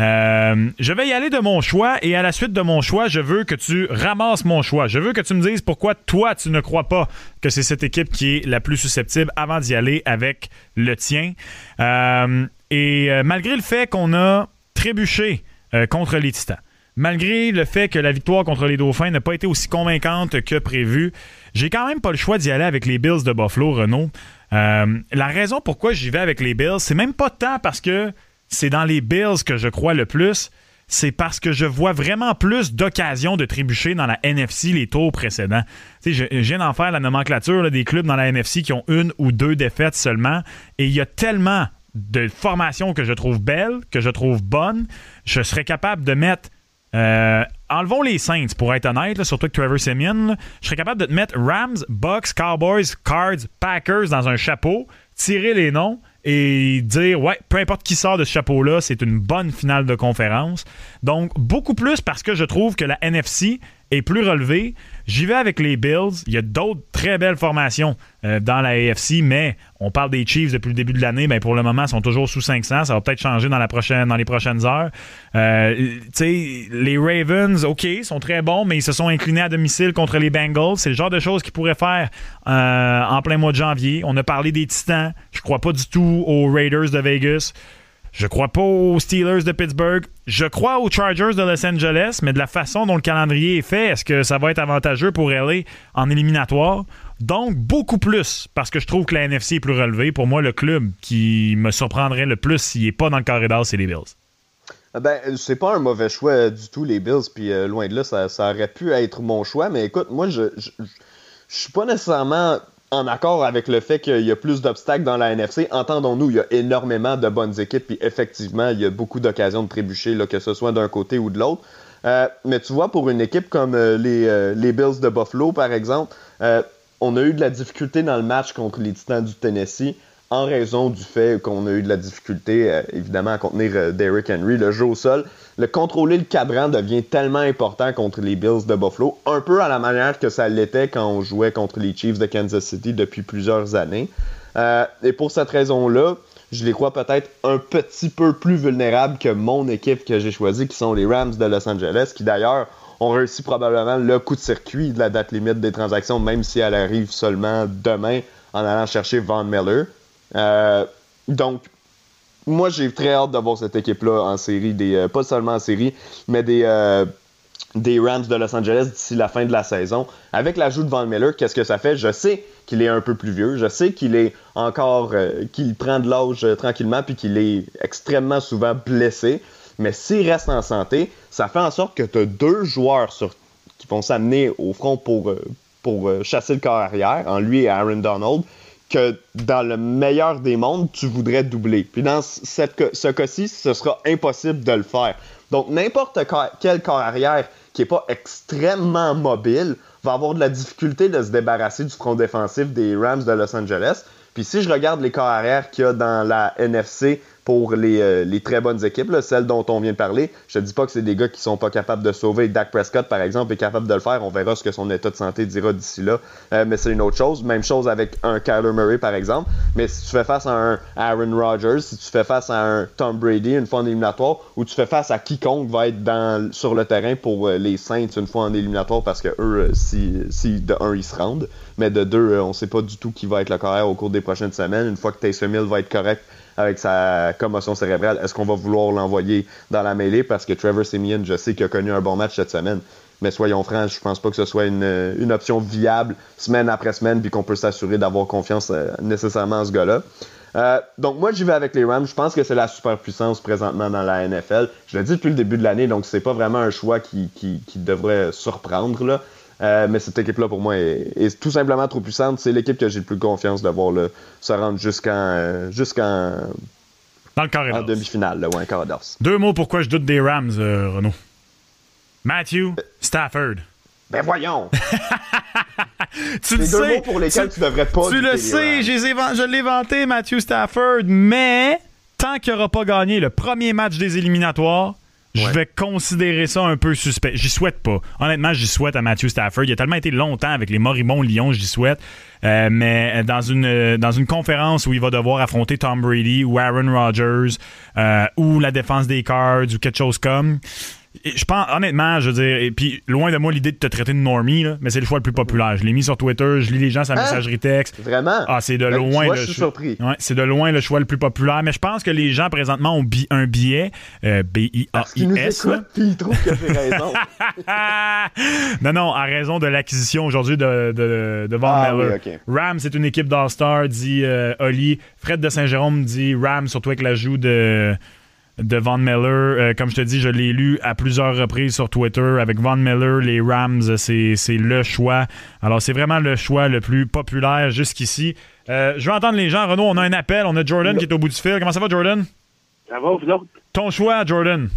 Speaker 5: Euh, je vais y aller de mon choix et à la suite de mon choix, je veux que tu ramasses mon choix. Je veux que tu me dises pourquoi toi, tu ne crois pas que c'est cette équipe qui est la plus susceptible avant d'y aller avec le tien. Euh, et euh, malgré le fait qu'on a trébuché contre les Titans, malgré le fait que la victoire contre les Dauphins n'a pas été aussi convaincante que prévu, j'ai quand même pas le choix d'y aller avec les Bills de Buffalo, Renault. La raison pourquoi j'y vais avec les Bills, c'est même pas tant parce que c'est dans les Bills que je crois le plus. C'est parce que je vois vraiment plus d'occasions de trébucher dans la NFC les tours précédents. Je, viens d'en faire la nomenclature des clubs dans la NFC qui ont une ou deux défaites seulement. Et il y a tellement de formations que je trouve belles, que je trouve bonnes. Je serais capable de mettre. euh, enlevons les Saints, pour être honnête, surtout que Trevor Simeon. je serais capable de te mettre Rams, Bucks, Cowboys, Cards, Packers dans un chapeau, tirer les noms et dire, ouais, peu importe qui sort de ce chapeau-là, c'est une bonne finale de conférence. Donc, beaucoup plus parce que je trouve que la NFC est plus relevée. J'y vais avec les Bills. Il y a d'autres très belles formations euh, dans la AFC, mais on parle des Chiefs depuis le début de l'année. Ben pour le moment, ils sont toujours sous 500. Ça va peut-être changer dans, la prochaine, dans les prochaines heures. Euh, les Ravens, OK, sont très bons, mais ils se sont inclinés à domicile contre les Bengals. C'est le genre de choses qu'ils pourraient faire euh, en plein mois de janvier. On a parlé des Titans. Je crois pas du tout aux Raiders de Vegas. Je crois pas aux Steelers de Pittsburgh. Je crois aux Chargers de Los Angeles, mais de la façon dont le calendrier est fait, est-ce que ça va être avantageux pour LA en éliminatoire? Donc, beaucoup plus, parce que je trouve que la NFC est plus relevée. Pour moi, le club qui me surprendrait le plus s'il n'est pas dans le corridor, c'est les Bills.
Speaker 6: Ah Ben, c'est pas un mauvais choix du tout, les Bills, puis euh, loin de là, ça, ça aurait pu être mon choix, mais écoute, moi, je, je, je- je suis pas nécessairement en accord avec le fait qu'il y a plus d'obstacles dans la NFC. Entendons-nous, il y a énormément de bonnes équipes, puis effectivement, il y a beaucoup d'occasions de trébucher, là, que ce soit d'un côté ou de l'autre. Euh, mais tu vois, pour une équipe comme euh, les, euh, les Bills de Buffalo, par exemple, euh, on a eu de la difficulté dans le match contre les Titans du Tennessee en raison du fait qu'on a eu de la difficulté, euh, évidemment, à contenir euh, Derrick Henry, le jeu au sol. Le contrôler le cadran devient tellement important contre les Bills de Buffalo, un peu à la manière que ça l'était quand on jouait contre les Chiefs de Kansas City depuis plusieurs années. Euh, et pour cette raison-là, je les crois peut-être un petit peu plus vulnérables que mon équipe que j'ai choisie, qui sont les Rams de Los Angeles, qui d'ailleurs ont réussi probablement le coup de circuit de la date limite des transactions, même si elle arrive seulement demain en allant chercher Von Miller. Euh, donc, moi, j'ai très hâte de voir cette équipe-là en série, euh, pas seulement en série, mais des, euh, des Rams de Los Angeles d'ici la fin de la saison. Avec l'ajout de Von Miller, qu'est-ce que ça fait? Je sais qu'il est un peu plus vieux, je sais qu'il est encore, qu'il prend de l'âge tranquillement, puis qu'il est extrêmement souvent blessé. Mais s'il reste en santé, ça fait en sorte que tu as deux joueurs qui vont s'amener au front pour, pour chasser le corps arrière, en lui et Aaron Donald, que dans le meilleur des mondes, tu voudrais doubler. Puis dans cette, ce cas-ci, ce sera impossible de le faire. Donc n'importe quel corps arrière qui n'est pas extrêmement mobile va avoir de la difficulté de se débarrasser du front défensif des Rams de Los Angeles. Puis si je regarde les corps arrière qu'il y a dans la NFC pour les, euh, les très bonnes équipes, là, celles dont on vient de parler, je te dis pas que c'est des gars qui sont pas capables de sauver. Dak Prescott, par exemple, est capable de le faire. On verra ce que son état de santé dira d'ici là. Euh, mais c'est une autre chose. Même chose avec un Kyler Murray, par exemple. Mais si tu fais face à un Aaron Rodgers, si tu fais face à un Tom Brady une fois en éliminatoire, ou tu fais face à quiconque va être dans, sur le terrain pour euh, les Saints une fois en éliminatoire, parce que eux, si, si de un, ils se rendent, mais de deux, on sait pas du tout qui va être le carrière au cours des prochaines semaines. Une fois que Taysom Hill va être correct avec sa commotion cérébrale, est-ce qu'on va vouloir l'envoyer dans la mêlée? Parce que Trevor Simeon, je sais qu'il a connu un bon match cette semaine. Mais soyons francs, je pense pas que ce soit une, option viable semaine après semaine, puis qu'on peut s'assurer d'avoir confiance euh, nécessairement en ce gars-là. Euh, donc moi j'y vais avec les Rams. Je pense que c'est la superpuissance présentement dans la NFL. Je l'ai dit depuis le début de l'année, donc c'est pas vraiment un choix qui, qui, qui devrait surprendre là. Euh, mais cette équipe-là, pour moi, est, est tout simplement trop puissante. C'est l'équipe que j'ai le plus confiance de voir là, se rendre jusqu'en euh, jusqu'en
Speaker 5: Dans le carré
Speaker 6: en
Speaker 5: d'os.
Speaker 6: demi-finale, ou.
Speaker 5: Deux mots pourquoi je doute des Rams, euh, Renaud. Matthew Stafford.
Speaker 6: Ben voyons!
Speaker 5: Tu le
Speaker 6: deux
Speaker 5: sais.
Speaker 6: mots pour lesquels
Speaker 5: tu,
Speaker 6: tu devrais pas
Speaker 5: Tu le sais, je l'ai vanté, Matthew Stafford, mais tant qu'il n'aura pas gagné le premier match des éliminatoires, je
Speaker 6: Ouais.
Speaker 5: vais considérer ça un peu suspect. J'y souhaite pas. Honnêtement, j'y souhaite à Matthew Stafford. Il a tellement été longtemps avec les moribonds Lions, j'y souhaite. Euh, mais dans une, euh, dans une conférence où il va devoir affronter Tom Brady ou Aaron Rodgers euh, ou la défense des Cards ou quelque chose comme. Je pense, honnêtement, je veux dire, et puis loin de moi l'idée de te traiter de normie, là, mais c'est le choix le plus populaire. Je l'ai mis sur Twitter, je lis les gens la
Speaker 6: Hein?
Speaker 5: messagerie texte.
Speaker 6: Vraiment?
Speaker 5: Ah, c'est de
Speaker 6: Ben,
Speaker 5: loin
Speaker 6: vois,
Speaker 5: le
Speaker 6: je suis
Speaker 5: choix-
Speaker 6: surpris.
Speaker 5: Ouais, c'est de loin le choix le plus populaire, mais je pense que les gens présentement ont bi- un billet euh, B-I-A-I-S.
Speaker 6: ils trouvent que j'ai raison.
Speaker 5: non, non, en raison de l'acquisition aujourd'hui de, de, de Von
Speaker 6: Ah
Speaker 5: Miller.
Speaker 6: oui, ok.
Speaker 5: Rams, c'est une équipe d'All-Star, dit euh, Oli. Fred de Saint-Jérôme dit Rams, surtout avec l'ajout de, de Von Miller. Euh, comme je te dis, je l'ai lu à plusieurs reprises sur Twitter. Avec Von Miller, les Rams, c'est le choix. Alors, c'est vraiment le choix le plus populaire jusqu'ici. Euh, je veux entendre les gens. Renaud, on a un appel. On a Jordan qui est au bout du fil. Comment ça va, Jordan?
Speaker 7: Ça va, vous autres?
Speaker 5: Ton choix, Jordan.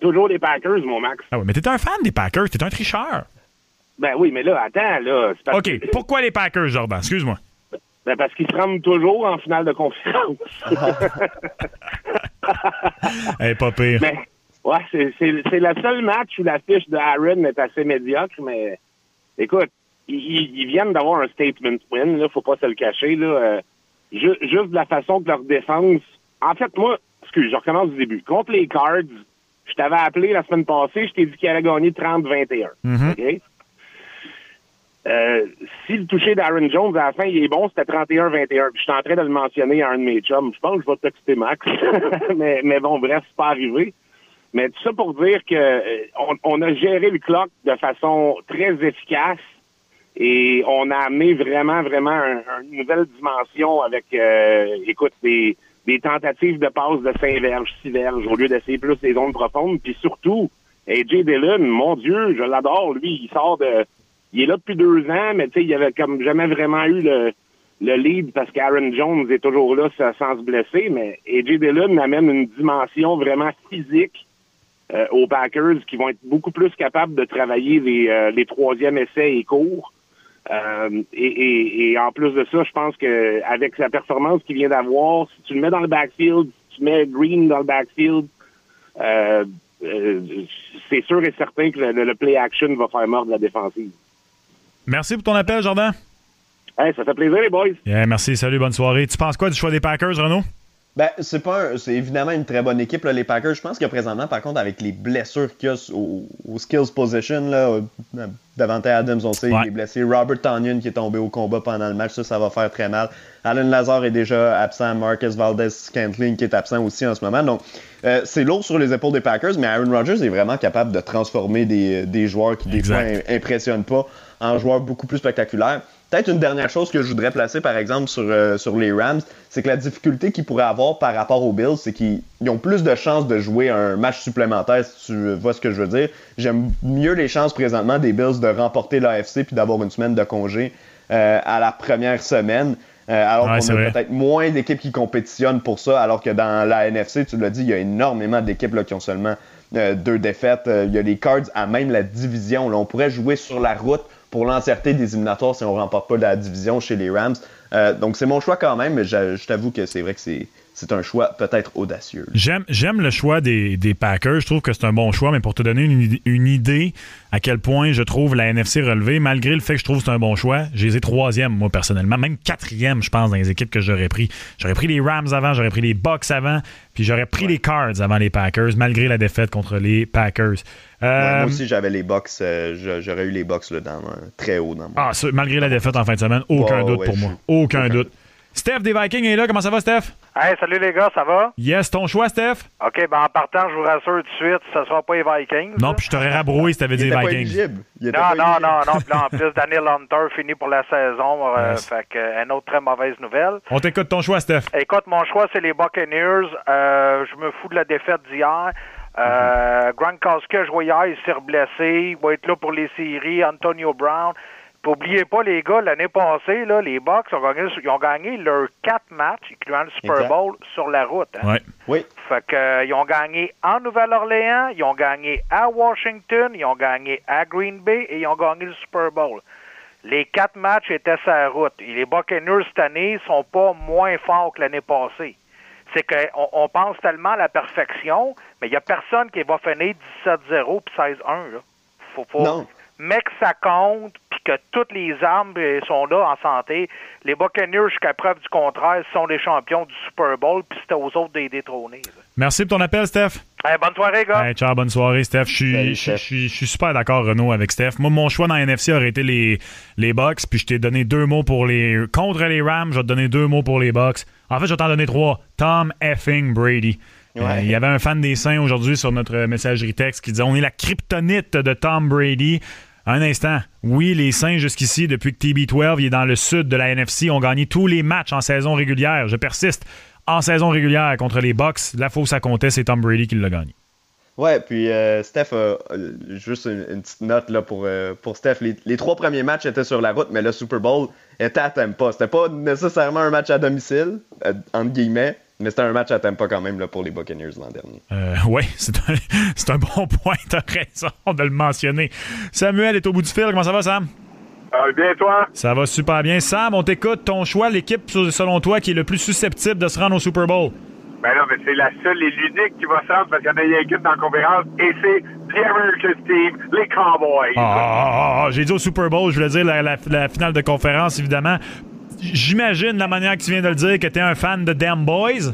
Speaker 7: Toujours les Packers, mon Max.
Speaker 5: Ah ouais, mais t'es un fan des Packers. T'es un tricheur.
Speaker 7: Ben oui, mais là, attends, là. parce
Speaker 5: OK.
Speaker 7: que-
Speaker 5: Pourquoi les Packers, Jordan? Excuse-moi.
Speaker 7: Ben parce qu'ils se rendent toujours en finale de conférence.
Speaker 5: Eh, pas pire.
Speaker 7: mais, ouais, c'est, c'est, c'est le seul match où la fiche de Aaron est assez médiocre, mais écoute, ils, ils- viennent d'avoir un statement win, là, faut pas se le cacher, là. euh, ju- juste de la façon que leur défense. En fait, moi, excuse, je recommence du début. Contre les Cards, je t'avais appelé la semaine passée, je t'ai dit qu'ils allaient gagner 30-21.
Speaker 5: Mhm.
Speaker 7: OK? Euh, si le toucher d'Aaron Jones à la fin il est bon, c'était 31-21. Puis Je suis en train de le mentionner à un de mes chums. Je pense que je vais texter Max. mais, mais bon, bref, c'est pas arrivé. Mais tout ça pour dire que euh, on, a géré le clock de façon très efficace et on a amené vraiment, vraiment un- une nouvelle dimension avec, euh, écoute, des, des tentatives de passe de 5 verges, 6 verges, au lieu d'essayer plus les zones profondes. Puis surtout, AJ Dillon, mon Dieu, je l'adore, lui, il sort de... Il est là depuis deux ans, mais tu sais, il avait comme jamais vraiment eu le, le lead parce qu'Aaron Jones est toujours là sans se blesser, mais AJ Dillon amène une dimension vraiment physique euh, aux Packers qui vont être beaucoup plus capables de travailler les, euh, troisièmes essais et courts. Euh, et, en plus de ça, je pense que avec sa performance qu'il vient d'avoir, si tu le mets dans le backfield, si tu mets Green dans le backfield, c'est sûr et certain que le, le play action va faire mordre la défensive.
Speaker 5: Merci pour ton appel, Jordan.
Speaker 7: Hey, ça fait plaisir, les boys.
Speaker 5: Yeah, merci, salut, bonne soirée. Tu penses quoi du choix des Packers, Renaud?
Speaker 6: Ben, c'est pas un- c'est évidemment une très bonne équipe, là, les Packers. Je pense que présentement, par contre, avec les blessures qu'il y a au, au skills position, là, euh, Davante Adams, on sait,
Speaker 5: Ouais.
Speaker 6: il est blessé. Robert Tonyan qui est tombé au combat pendant le match, ça, ça va faire très mal. Alan Lazar est déjà absent. Marcus Valdez Scantling qui est absent aussi en ce moment. Donc, euh, c'est lourd sur les épaules des Packers, mais Aaron Rodgers est vraiment capable de transformer des, des joueurs qui, des
Speaker 5: Exact.
Speaker 6: fois, im- impressionnent pas en joueurs beaucoup plus spectaculaires. Peut-être une dernière chose que je voudrais placer, par exemple, sur, euh, sur les Rams, c'est que la difficulté qu'ils pourraient avoir par rapport aux Bills, c'est qu'ils ils ont plus de chances de jouer un match supplémentaire, si tu vois ce que je veux dire. J'aime mieux les chances présentement des Bills de remporter l'AFC puis d'avoir une semaine de congé euh, à la première semaine. euh, alors
Speaker 5: Ouais,
Speaker 6: qu'on a peut-être moins d'équipes qui compétitionnent pour ça, alors que dans la NFC, tu l'as dit, il y a énormément d'équipes qui ont seulement euh, deux défaites. Il y a les Cards à même la division. Là, on pourrait jouer sur la route pour l'entièreté des éliminatoires si on remporte pas la division chez les Rams. Euh, donc c'est mon choix quand même, mais je, je t'avoue que c'est vrai que c'est, c'est un choix peut-être audacieux.
Speaker 5: J'aime, j'aime le choix des, des Packers. Je trouve que c'est un bon choix, mais pour te donner une, id- une idée à quel point je trouve la NFC relevée, malgré le fait que je trouve que c'est un bon choix, j'ai les ai troisième, moi, personnellement. Même quatrième, je pense, dans les équipes que j'aurais pris. J'aurais pris les Rams avant, j'aurais pris les Bucks avant, puis j'aurais pris les Cards avant les Packers, malgré la défaite contre les Packers.
Speaker 6: Ouais,
Speaker 5: Euh,
Speaker 6: moi aussi j'avais les Bucks, euh, j'aurais eu les Bucks là, dans, euh, très haut dans mon.
Speaker 5: Ah, malgré la défaite en fin de semaine, aucun doute
Speaker 6: ouais,
Speaker 5: pour moi. Aucun
Speaker 6: aucun
Speaker 5: doute. Steph des Vikings est là. Comment ça va, Steph?
Speaker 8: Hey, salut les gars, ça va?
Speaker 5: Yes, ton choix, Steph?
Speaker 8: OK, ben en partant, je vous rassure tout de suite, ce sera pas les Vikings.
Speaker 5: Non, puis je t'aurais rabroué si t'avais dit
Speaker 6: pas
Speaker 5: Vikings.
Speaker 8: Non,
Speaker 6: pas
Speaker 8: non, non, non. Puis là, en plus, Daniel Hunter finit pour la saison. euh,
Speaker 5: Yes.
Speaker 8: Fait que, euh, une autre très mauvaise nouvelle.
Speaker 5: On t'écoute ton choix, Steph.
Speaker 8: Écoute, mon choix, c'est les Buccaneers. Euh, je me fous de la défaite d'hier. Euh, Gronkowski a joué hier, il s'est reblessé. Il va être là pour les séries. Antonio Brown. Puis oubliez pas, les gars, l'année passée, là, les Bucks ont gagné, ils ont gagné leurs quatre matchs, incluant le Super
Speaker 6: Exact.
Speaker 8: Bowl, sur la route. hein.
Speaker 5: Ouais.
Speaker 6: Oui.
Speaker 8: Fait que, euh, ils ont gagné en Nouvelle-Orléans, ils ont gagné à Washington, ils ont gagné à Green Bay et ils ont gagné le Super Bowl. Les quatre matchs étaient sur la route. Et les Buccaneers cette année sont pas moins forts que l'année passée. C'est qu'on on pense tellement à la perfection, mais il n'y a personne qui va finir 17-0 puis 16-1. là. Faut, faut,
Speaker 6: Non.
Speaker 8: mais que ça compte, que toutes les armes euh, sont là en santé. Les Buccaneers, jusqu'à preuve du contraire, sont les champions du Super Bowl, puis c'était aux autres des détrôner. là.
Speaker 5: Merci pour ton appel, Steph.
Speaker 8: Hey, bonne soirée, gars.
Speaker 5: Hey, ciao, bonne soirée, Steph. Je suis, super d'accord, Renaud, avec Steph. Moi, mon choix dans la NFC aurait été les, les Bucks, puis je t'ai donné deux mots pour les. Contre les Rams, je vais te donner deux mots pour les Bucks. En fait, je vais t'en donner trois. Tom effing Brady.
Speaker 6: Ouais.
Speaker 5: Euh, il y avait un fan des Saints aujourd'hui sur notre messagerie texte qui disait On est la kryptonite de Tom Brady. Un instant. Oui, les Saints, jusqu'ici, depuis que TB12 il est dans le sud de la NFC, ont gagné tous les matchs en saison régulière. Je persiste. En saison régulière contre les Bucks, la fausse à compter, c'est Tom Brady qui l'a gagné.
Speaker 6: Ouais, puis euh, Steph, juste une, petite note là, pour, euh, Steph. Les, les trois premiers matchs étaient sur la route, mais le Super Bowl était à Tampa. C'était pas nécessairement un match à domicile, euh, entre guillemets, mais c'était un match à Tampa quand même là, pour les Buccaneers l'an dernier.
Speaker 5: Euh, oui, c'est un, c'est un bon point, t'as raison de le mentionner. Samuel est au bout du fil, comment ça va Sam?
Speaker 7: Euh, bien, toi?
Speaker 5: Ça va super bien. Sam, on t'écoute, ton choix, l'équipe selon toi qui est le plus susceptible de se rendre au Super Bowl?
Speaker 7: Ben non, mais c'est la seule et l'unique qui va se rendre parce qu'il y en a une équipe dans la conférence et c'est The American Team, les Cowboys.
Speaker 5: Ah, ah, ah, ah, j'ai dit au Super Bowl, je voulais dire la, la- la finale de conférence, évidemment. J'imagine la manière que tu viens de le dire que t'es un fan de Damn Boys.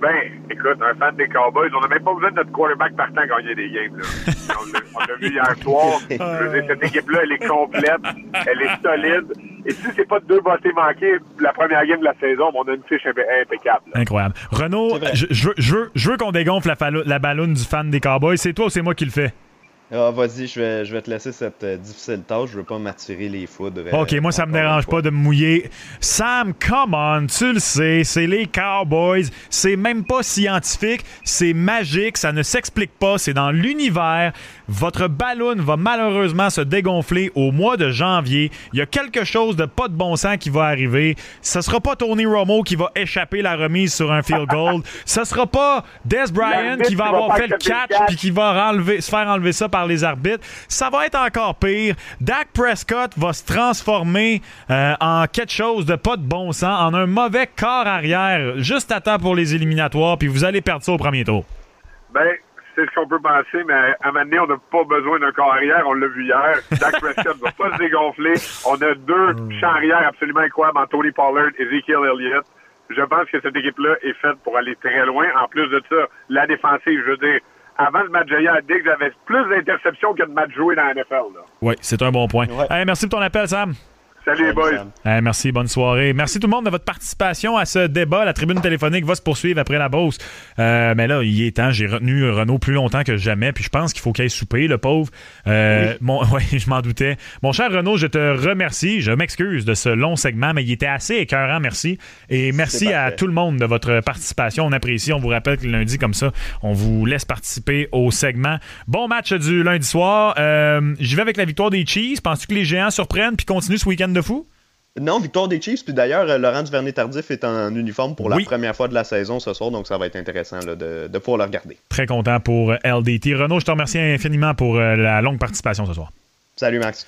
Speaker 7: Ben, écoute, un fan des Cowboys, on n'a même pas besoin de notre quarterback partant gagner des games. Là. on l'a- vu hier soir. Je veux dire, cette équipe-là, elle est complète, elle est solide. Et si c'est pas deux bottés manqués, la première game de la saison, on a une fiche impe- impeccable. là.
Speaker 5: Incroyable. Renaud, je, je veux, je veux- je veux qu'on dégonfle la, la balloune du fan des Cowboys. C'est toi ou c'est moi qui le fais?
Speaker 6: Ah, vas-y, je vais, je vais te laisser cette euh, difficile tâche. Je veux pas m'attirer les foudres. euh,
Speaker 5: OK, moi, ça me
Speaker 6: encore une
Speaker 5: dérange
Speaker 6: fois.
Speaker 5: pas de me mouiller. Sam, come on, tu le sais, c'est les Cowboys. C'est même pas scientifique, c'est magique, ça ne s'explique pas, c'est dans l'univers. Votre ballon va malheureusement se dégonfler au mois de janvier. Il y a quelque chose de pas de bon sens qui va arriver. Ce sera pas Tony Romo qui va échapper la remise sur un field goal. Ce sera pas Des Bryant qui va avoir fait le catch
Speaker 7: catch.
Speaker 5: puis qui va enlever- se faire enlever ça par les arbitres. Ça va être encore pire. Dak Prescott va se transformer euh, en quelque chose de pas de bon sens, en un mauvais corps arrière, juste à temps pour les éliminatoires, puis vous allez perdre ça au premier tour.
Speaker 7: Ben, c'est ce qu'on peut penser, mais à un moment donné, on n'a pas besoin d'un corps arrière. On l'a vu hier. Dak Prescott va pas se dégonfler. On a deux champs arrière absolument incroyables en Tony Pollard et Ezekiel Elliott. Je pense que cette équipe-là est faite pour aller très loin. En plus de ça, la défensive, je veux dire, avant le match d'hier, Diggs avait plus d'interceptions que de matchs joués dans la NFL. Là.
Speaker 5: Oui, c'est un bon point.
Speaker 6: Ouais.
Speaker 5: Hey, merci pour ton appel, Sam.
Speaker 7: Salut, les boys.
Speaker 5: Hey, merci, bonne soirée. Merci tout le monde de votre participation à ce débat. La tribune téléphonique va se poursuivre après la pause. Euh, mais là, il est temps. J'ai retenu Renaud plus longtemps que jamais. Puis je pense qu'il faut qu'il aille souper, le pauvre. Euh, mon, ouais, je m'en doutais. Mon cher Renaud, je te remercie. Je m'excuse de ce long segment, mais il était assez écœurant. Merci. Et merci à tout le monde de votre participation. On apprécie. On vous rappelle que le lundi, comme ça, on vous laisse participer au segment. Bon match du lundi soir. Euh, J'y vais avec la victoire des Chiefs. Penses-tu que les géants surprennent puis continuent ce week-end de fou?
Speaker 6: Non, victoire des Chiefs. Puis d'ailleurs, euh, Laurent Duvernay-Tardif est en uniforme pour la
Speaker 5: Oui.
Speaker 6: première fois de la saison ce soir, donc ça va être intéressant là, de, de pouvoir le regarder.
Speaker 5: Très content pour LDT. Renaud, je te remercie infiniment pour euh, la longue participation ce soir.
Speaker 6: Salut Max.